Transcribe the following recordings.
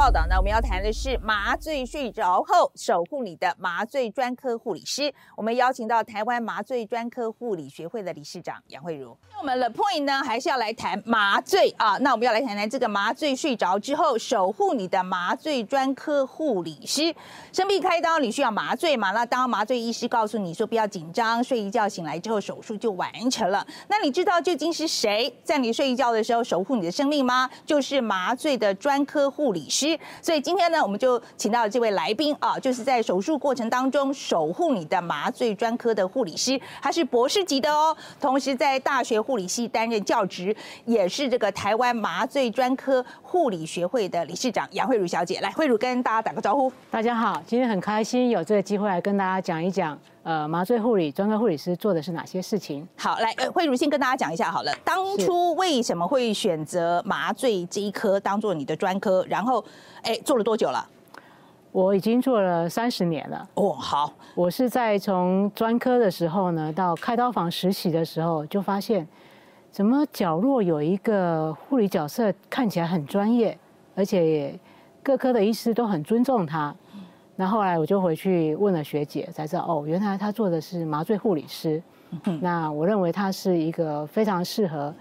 报道呢，我们要谈的是麻醉睡着后守护你的麻醉专科护理师。我们邀请到台湾麻醉专科护理学会的理事长杨慧茹。那我们的 Point 呢，还是要来谈麻醉啊。那我们要来谈谈这个麻醉睡着之后守护你的麻醉专科护理师。生病开刀你需要麻醉嘛？那当麻醉医师告诉你说不要紧张，睡一觉醒来之后手术就完成了。那你知道究竟是谁在你睡一觉的时候守护你的生命吗？就是麻醉的专科护理师。所以今天呢，我们就请到了这位来宾啊，就是在手术过程当中守护你的麻醉专科的护理师，他是博士级的哦，同时在大学护理系担任教职，也是这个台湾麻醉专科护理学会的理事长杨慧茹小姐。来，慧茹跟大家打个招呼。大家好，今天很开心有这个机会来跟大家讲一讲。呃，麻醉护理专科护理师做的是哪些事情？好，来，呃，慧茹先跟大家讲一下好了。当初为什么会选择麻醉这一科当做你的专科？然后，哎，做了多久了？我已经做了三十年了。哦，好。我是在从专科的时候呢，到开刀房实习的时候，就发现，怎么角落有一个护理角色看起来很专业，而且各科的医师都很尊重他。那后来我就回去问了学姐，才知道哦，原来她做的是麻醉护理师。那我认为她是一个非常适合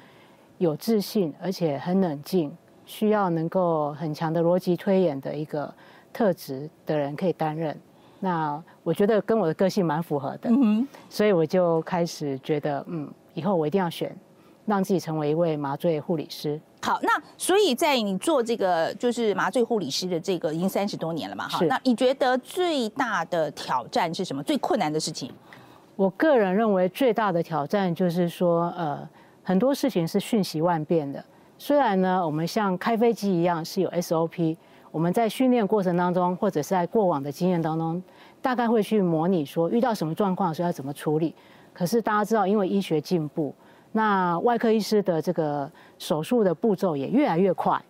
有自信而且很冷静，需要能够很强的逻辑推演的一个特质的人可以担任。那我觉得跟我的个性蛮符合的，所以我就开始觉得，嗯，以后我一定要选，让自己成为一位麻醉护理师。好，那所以在你做这个就是麻醉护理师的这个已经三十多年了嘛，哈，那你觉得最大的挑战是什么？最困难的事情？我个人认为最大的挑战就是说，呃，很多事情是瞬息万变的。虽然呢，我们像开飞机一样是有 SOP，我们在训练过程当中或者是在过往的经验当中，大概会去模拟说遇到什么状况时候要怎么处理。可是大家知道，因为医学进步。那外科医师的这个手术的步骤也越来越快，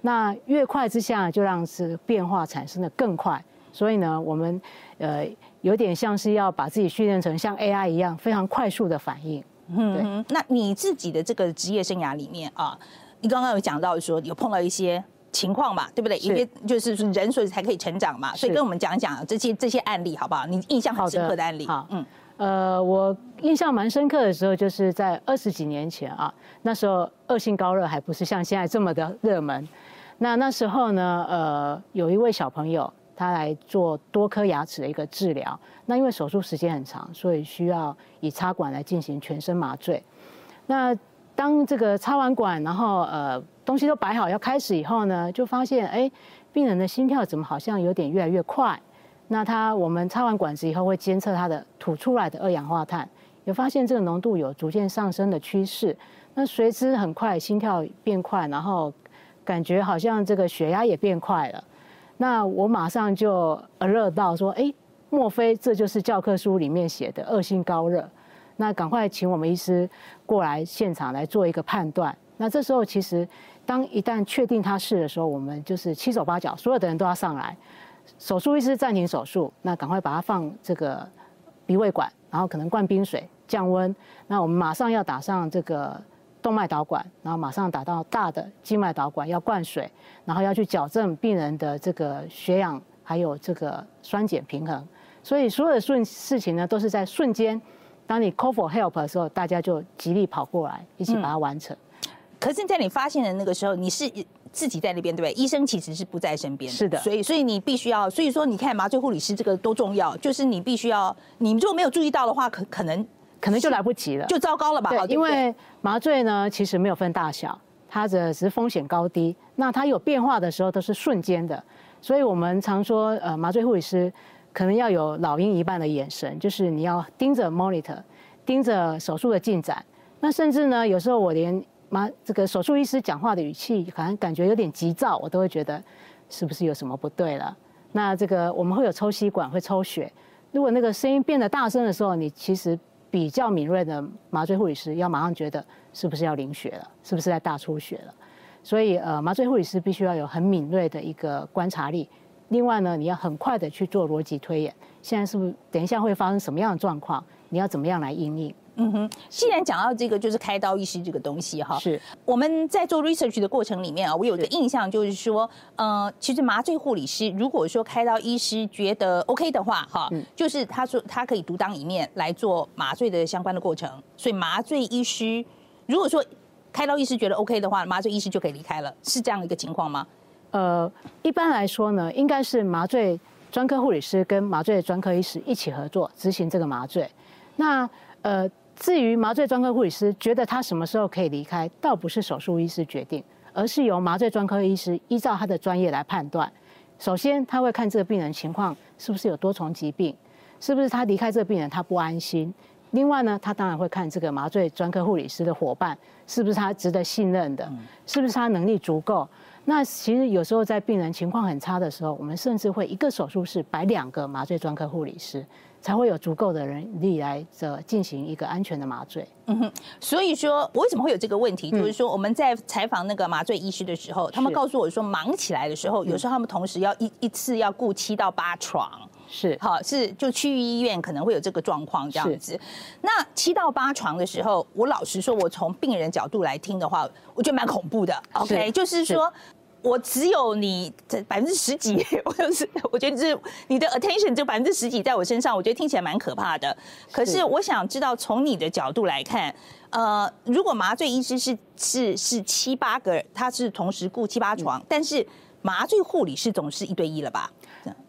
那越快之下就让是变化产生的更快，所以呢，我们呃有点像是要把自己训练成像 AI 一样非常快速的反应。嗯，那你自己的这个职业生涯里面啊，你刚刚有讲到说有碰到一些情况嘛，对不对？因为就是人所以才可以成长嘛，所以跟我们讲讲这些这些案例好不好？你印象很深刻的案例。好，嗯。呃，我印象蛮深刻的时候，就是在二十几年前啊，那时候恶性高热还不是像现在这么的热门。那那时候呢，呃，有一位小朋友他来做多颗牙齿的一个治疗。那因为手术时间很长，所以需要以插管来进行全身麻醉。那当这个插完管，然后呃东西都摆好要开始以后呢，就发现哎，病人的心跳怎么好像有点越来越快。那他，我们插完管子以后会监测他的吐出来的二氧化碳，有发现这个浓度有逐渐上升的趋势。那随之很快心跳变快，然后感觉好像这个血压也变快了。那我马上就热到说，哎，莫非这就是教科书里面写的恶性高热？那赶快请我们医师过来现场来做一个判断。那这时候其实，当一旦确定他是的时候，我们就是七手八脚，所有的人都要上来。手术医师暂停手术，那赶快把它放这个鼻胃管，然后可能灌冰水降温。那我们马上要打上这个动脉导管，然后马上打到大的静脉导管要灌水，然后要去矫正病人的这个血氧还有这个酸碱平衡。所以所有的顺事情呢，都是在瞬间。当你 call for help 的时候，大家就极力跑过来，一起把它完成。可是，在你发现的那个时候，你是。自己在那边，对不对？医生其实是不在身边，是的。所以，所以你必须要，所以说，你看麻醉护理师这个多重要，就是你必须要，你如果没有注意到的话，可可能可能就来不及了，就糟糕了吧？对，因为麻醉呢，其实没有分大小，它的只是风险高低。那它有变化的时候都是瞬间的，所以我们常说，呃，麻醉护理师可能要有老鹰一半的眼神，就是你要盯着 monitor，盯着手术的进展。那甚至呢，有时候我连妈，这个手术医师讲话的语气好像感觉有点急躁，我都会觉得是不是有什么不对了？那这个我们会有抽吸管，会抽血。如果那个声音变得大声的时候，你其实比较敏锐的麻醉护理师要马上觉得是不是要淋血了，是不是在大出血了？所以呃，麻醉护理师必须要有很敏锐的一个观察力。另外呢，你要很快的去做逻辑推演。现在是不是等一下会发生什么样的状况？你要怎么样来应应？嗯哼，既然讲到这个就是开刀医师这个东西哈，是我们在做 research 的过程里面啊，我有个印象就是说，呃，其实麻醉护理师如果说开刀医师觉得 OK 的话，哈，就是他说他可以独当一面来做麻醉的相关的过程，所以麻醉医师如果说开刀医师觉得 OK 的话，麻醉医师就可以离开了，是这样的一个情况吗？呃，一般来说呢，应该是麻醉专科护理师跟麻醉专科医师一起合作执行这个麻醉，那呃。至于麻醉专科护理师觉得他什么时候可以离开，倒不是手术医师决定，而是由麻醉专科医师依照他的专业来判断。首先，他会看这个病人情况是不是有多重疾病，是不是他离开这个病人他不安心。另外呢，他当然会看这个麻醉专科护理师的伙伴是不是他值得信任的，是不是他能力足够。那其实有时候在病人情况很差的时候，我们甚至会一个手术室摆两个麻醉专科护理师。才会有足够的人力来这进行一个安全的麻醉。嗯哼，所以说我为什么会有这个问题？就是说我们在采访那个麻醉医师的时候，他们告诉我说，忙起来的时候，有时候他们同时要一一次要顾七到八床。是，好，是就区域医院可能会有这个状况这样子。那七到八床的时候，我老实说，我从病人角度来听的话，我觉得蛮恐怖的。OK，就是说。我只有你这百分之十几，我就是我觉得是你的 attention 就百分之十几在我身上，我觉得听起来蛮可怕的。可是我想知道从你的角度来看，呃，如果麻醉医师是是是七八个，他是同时顾七八床，但是麻醉护理师总是一对一了吧？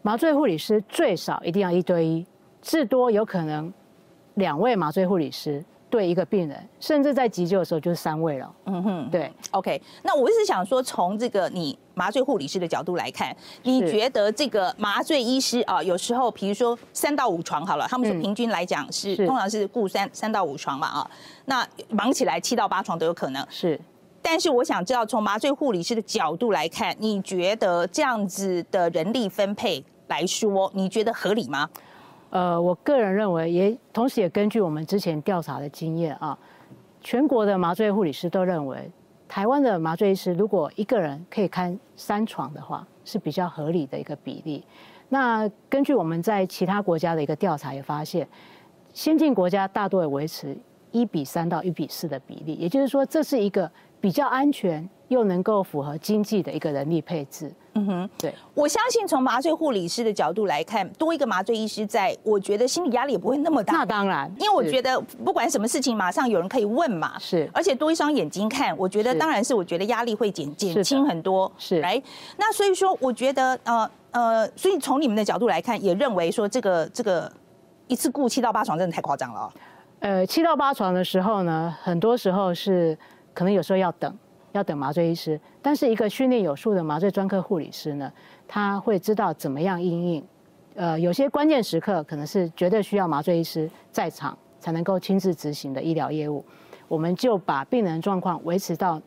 麻醉护理师最少一定要一对一，至多有可能两位麻醉护理师。对一个病人，甚至在急救的时候就是三位了。嗯哼，对，OK。那我是想说，从这个你麻醉护理师的角度来看，你觉得这个麻醉医师啊，有时候比如说三到五床好了，他们说平均来讲是通常是雇三三到五床嘛啊，那忙起来七到八床都有可能。是，但是我想知道，从麻醉护理师的角度来看，你觉得这样子的人力分配来说，你觉得合理吗？呃，我个人认为，也同时也根据我们之前调查的经验啊，全国的麻醉护理师都认为，台湾的麻醉医师如果一个人可以看三床的话，是比较合理的一个比例。那根据我们在其他国家的一个调查也发现，先进国家大多也维持一比三到一比四的比例，也就是说，这是一个比较安全。又能够符合经济的一个人力配置，嗯哼，对，我相信从麻醉护理师的角度来看，多一个麻醉医师在，我觉得心理压力也不会那么大。那当然，因为我觉得不管什么事情，马上有人可以问嘛。是，而且多一双眼睛看，我觉得当然是，我觉得压力会减减轻很多。是，来，那所以说，我觉得呃呃，所以从你们的角度来看，也认为说这个这个一次雇七到八床真的太夸张了。呃，七到八床的时候呢，很多时候是可能有时候要等。要等麻醉医师，但是一个训练有素的麻醉专科护理师呢，他会知道怎么样应应。呃，有些关键时刻可能是绝对需要麻醉医师在场才能够亲自执行的医疗业务，我们就把病人状况维持到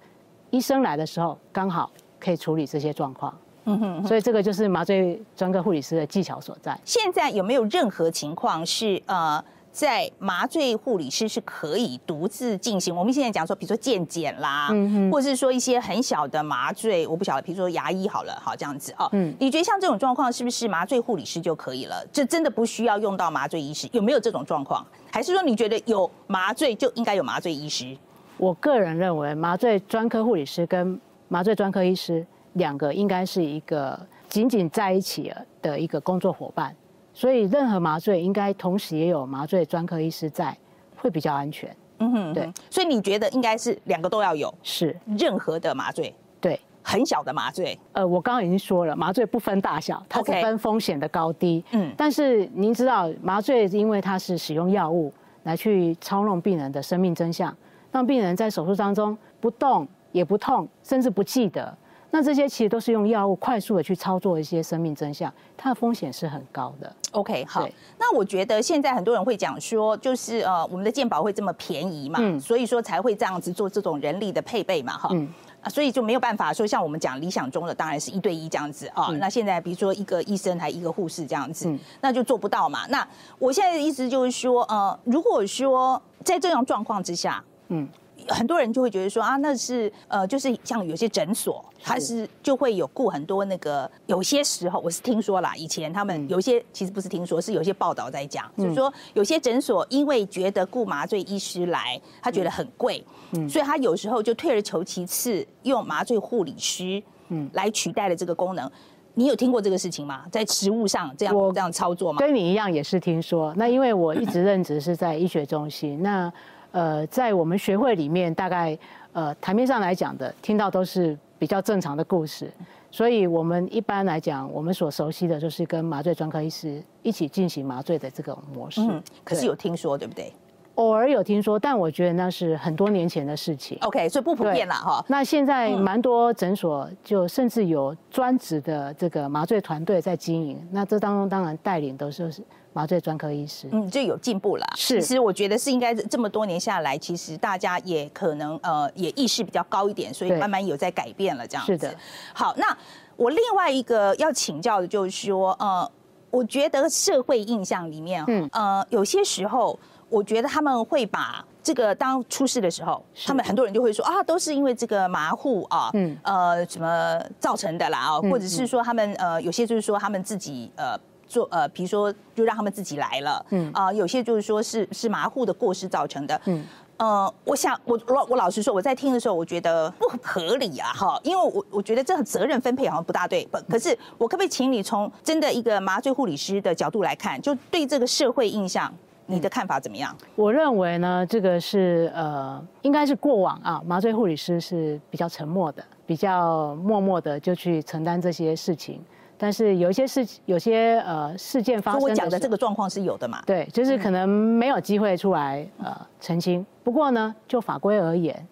医生来的时候，刚好可以处理这些状况。嗯哼，所以这个就是麻醉专科护理师的技巧所在。现在有没有任何情况是呃？在麻醉护理师是可以独自进行。我们现在讲说，比如说健检啦，或者是说一些很小的麻醉，我不晓得，比如说牙医好了，好这样子哦。嗯，你觉得像这种状况，是不是麻醉护理师就可以了？这真的不需要用到麻醉医师？有没有这种状况？还是说你觉得有麻醉就应该有麻醉医师？我个人认为，麻醉专科护理师跟麻醉专科医师两个应该是一个紧紧在一起的一个工作伙伴。所以，任何麻醉应该同时也有麻醉专科医师在，会比较安全。嗯哼，对。所以你觉得应该是两个都要有？是。任何的麻醉？对。很小的麻醉？呃，我刚刚已经说了，麻醉不分大小，它只分风险的高低。嗯。但是您知道，麻醉因为它是使用药物来去操弄病人的生命真相，让病人在手术当中不动也不痛，甚至不记得。那这些其实都是用药物快速的去操作一些生命真相，它的风险是很高的。OK，好。那我觉得现在很多人会讲说，就是呃，我们的健保会这么便宜嘛，所以说才会这样子做这种人力的配备嘛，哈。嗯。啊，所以就没有办法说像我们讲理想中的，当然是一对一这样子啊。那现在比如说一个医生还一个护士这样子，那就做不到嘛。那我现在的意思就是说，呃，如果说在这样状况之下，嗯。很多人就会觉得说啊，那是呃，就是像有些诊所，它是就会有雇很多那个，有些时候我是听说啦，以前他们有些其实不是听说，是有些报道在讲，就是说有些诊所因为觉得雇麻醉医师来，他觉得很贵，所以他有时候就退而求其次，用麻醉护理师嗯来取代了这个功能。你有听过这个事情吗？在实物上这样这样操作吗？跟你一样也是听说。那因为我一直任职是在医学中心，那呃，在我们学会里面，大概呃台面上来讲的，听到都是比较正常的故事。所以我们一般来讲，我们所熟悉的就是跟麻醉专科医师一起进行麻醉的这种模式。嗯，可是有听说对不对？偶尔有听说，但我觉得那是很多年前的事情。OK，所以不普遍了哈。那现在蛮多诊所就甚至有专职的这个麻醉团队在经营。那这当中当然带领都是麻醉专科医师。嗯，就有进步了。是，其实我觉得是应该这么多年下来，其实大家也可能呃也意识比较高一点，所以慢慢有在改变了这样子。是的。好，那我另外一个要请教的就是说，呃，我觉得社会印象里面，嗯，呃，有些时候。我觉得他们会把这个当出事的时候，他们很多人就会说啊，都是因为这个马户啊，嗯，呃，什么造成的啦啊，或者是说他们呃，有些就是说他们自己呃做呃，比如说就让他们自己来了，嗯啊，有些就是说是是马户的过失造成的，嗯呃，我想我老我老实说，我在听的时候，我觉得不合理啊，哈，因为我我觉得这个责任分配好像不大对，不，可是我可不可以请你从真的一个麻醉护理师的角度来看，就对这个社会印象。你的看法怎么样？我认为呢，这个是呃，应该是过往啊，麻醉护理师是比较沉默的，比较默默的就去承担这些事情。但是有一些事，有些呃事件发生，我讲的这个状况是有的嘛？对，就是可能没有机会出来呃澄清。不过呢，就法规而言，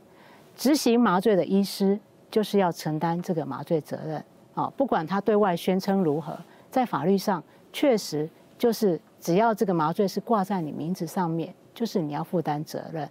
执行麻醉的医师就是要承担这个麻醉责任啊，不管他对外宣称如何，在法律上确实就是。只要这个麻醉是挂在你名字上面，就是你要负担责任。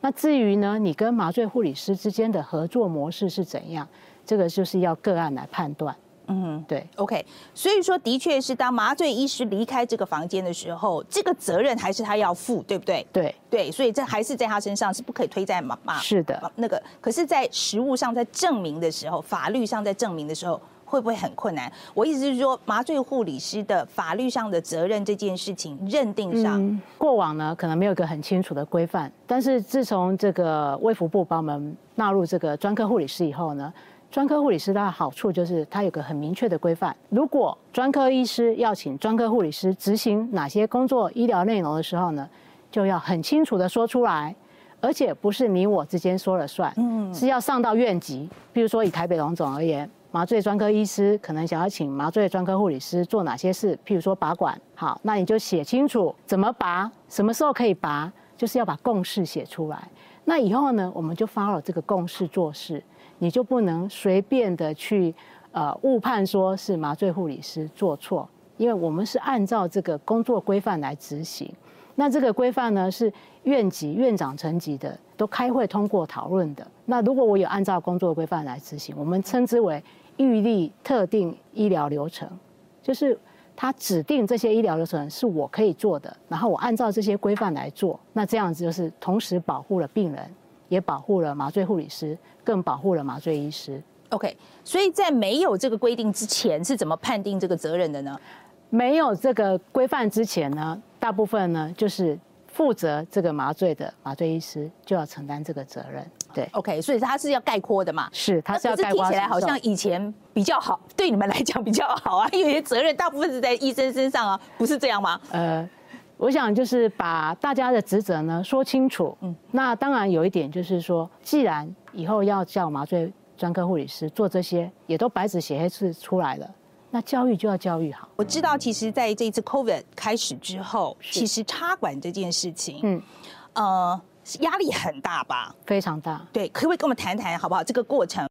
那至于呢，你跟麻醉护理师之间的合作模式是怎样，这个就是要个案来判断。嗯，对，OK。所以说，的确是当麻醉医师离开这个房间的时候，这个责任还是他要负，对不对？对对，所以这还是在他身上，是不可以推在麻麻。是的，那个可是，在实物上在证明的时候，法律上在证明的时候。会不会很困难？我意思是说，麻醉护理师的法律上的责任这件事情认定上，过往呢可能没有一个很清楚的规范。但是自从这个卫福部把我们纳入这个专科护理师以后呢，专科护理师它的好处就是它有个很明确的规范。如果专科医师要请专科护理师执行哪些工作医疗内容的时候呢，就要很清楚的说出来，而且不是你我之间说了算，嗯，是要上到院级。比如说以台北龙总而言。麻醉专科医师可能想要请麻醉专科护理师做哪些事？譬如说拔管，好，那你就写清楚怎么拔，什么时候可以拔，就是要把共识写出来。那以后呢，我们就 follow 这个共识做事，你就不能随便的去呃误判说是麻醉护理师做错，因为我们是按照这个工作规范来执行。那这个规范呢是院级院长层级的都开会通过讨论的。那如果我有按照工作规范来执行，我们称之为。预立特定医疗流程，就是他指定这些医疗流程是我可以做的，然后我按照这些规范来做，那这样子就是同时保护了病人，也保护了麻醉护理师，更保护了麻醉医师。OK，所以在没有这个规定之前，是怎么判定这个责任的呢？没有这个规范之前呢，大部分呢就是负责这个麻醉的麻醉医师就要承担这个责任。对，OK，所以他是要概括的嘛？是，他是要概括。听起来好像以前比较好，对你们来讲比较好啊，因为责任大部分是在医生身上啊，不是这样吗？呃，我想就是把大家的职责呢说清楚。嗯，那当然有一点就是说，既然以后要叫麻醉专科护理师做这些，也都白纸写黑字出来了，那教育就要教育好。我知道，其实在这一次 COVID 开始之后，其实插管这件事情，嗯，呃。压力很大吧？非常大。对，可不可以跟我们谈谈好不好？这个过程。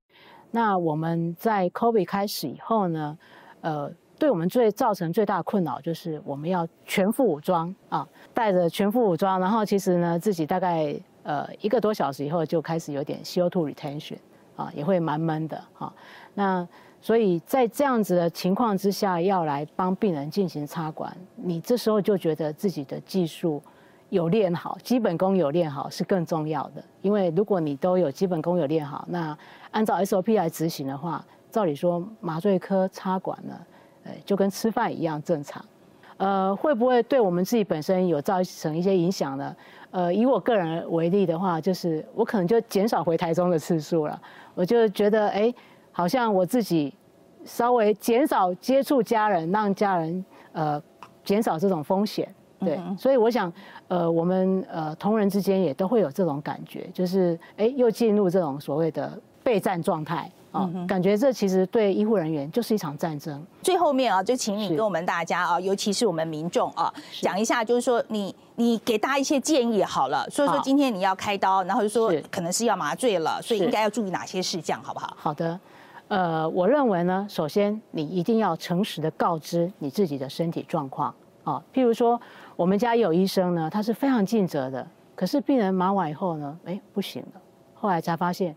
那我们在 COVID 开始以后呢，呃，对我们最造成最大的困扰就是我们要全副武装啊，带着全副武装，然后其实呢，自己大概呃一个多小时以后就开始有点 CO2 retention 啊，也会蛮闷的哈。那所以在这样子的情况之下，要来帮病人进行插管，你这时候就觉得自己的技术。有练好，基本功有练好是更重要的。因为如果你都有基本功有练好，那按照 SOP 来执行的话，照理说麻醉科插管呢，呃，就跟吃饭一样正常。呃，会不会对我们自己本身有造成一些影响呢？呃，以我个人为例的话，就是我可能就减少回台中的次数了。我就觉得，哎，好像我自己稍微减少接触家人，让家人呃减少这种风险。对，所以我想，呃，我们呃同仁之间也都会有这种感觉，就是哎，又进入这种所谓的备战状态啊，感觉这其实对医护人员就是一场战争。最后面啊，就请你跟我们大家啊，尤其是我们民众啊，讲一下，就是说你你给大家一些建议好了。所以说今天你要开刀，然后就说可能是要麻醉了，所以应该要注意哪些事项，好不好？好的，呃，我认为呢，首先你一定要诚实的告知你自己的身体状况啊，譬如说。我们家有医生呢，他是非常尽责的。可是病人麻完以后呢，哎，不行了。后来才发现，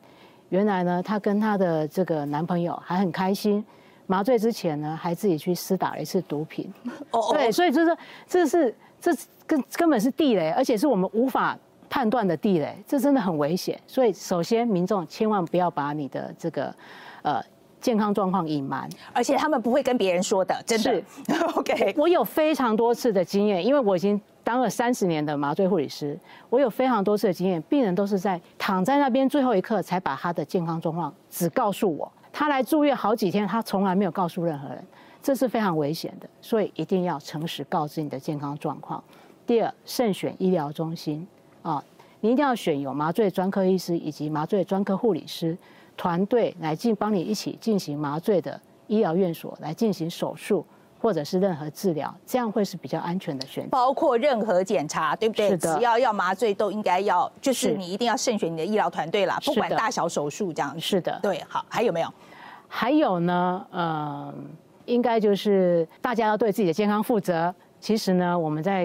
原来呢，她跟她的这个男朋友还很开心。麻醉之前呢，还自己去施打了一次毒品。哦，对，所以就是这是这根根本是地雷，而且是我们无法判断的地雷，这真的很危险。所以首先，民众千万不要把你的这个呃。健康状况隐瞒，而且他们不会跟别人说的，真的。OK，我有非常多次的经验，因为我已经当了三十年的麻醉护理师，我有非常多次的经验，病人都是在躺在那边最后一刻才把他的健康状况只告诉我，他来住院好几天，他从来没有告诉任何人，这是非常危险的，所以一定要诚实告知你的健康状况。第二，慎选医疗中心啊，你一定要选有麻醉专科医师以及麻醉专科护理师。团队来进帮你一起进行麻醉的医疗院所来进行手术或者是任何治疗，这样会是比较安全的选择。包括任何检查，对不对？是的。只要要麻醉，都应该要，就是你一定要慎选你的医疗团队啦，不管大小手术这样。是的。对，好，还有没有？还有呢，呃，应该就是大家要对自己的健康负责。其实呢，我们在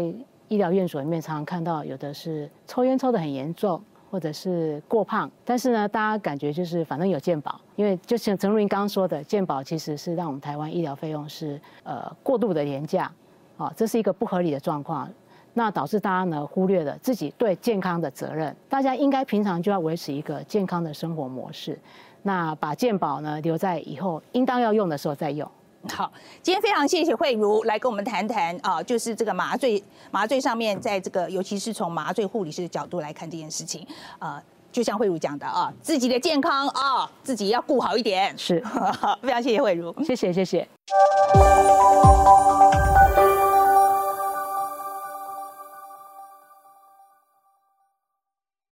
医疗院所里面常常看到，有的是抽烟抽的很严重。或者是过胖，但是呢，大家感觉就是反正有健保，因为就像陈如云刚刚说的，健保其实是让我们台湾医疗费用是呃过度的廉价，啊，这是一个不合理的状况，那导致大家呢忽略了自己对健康的责任。大家应该平常就要维持一个健康的生活模式，那把健保呢留在以后应当要用的时候再用。好，今天非常谢谢慧茹来跟我们谈谈啊，就是这个麻醉麻醉上面，在这个尤其是从麻醉护理师的角度来看这件事情，啊，就像慧茹讲的啊，自己的健康啊，自己要顾好一点。是，非常谢谢慧茹，谢谢谢谢。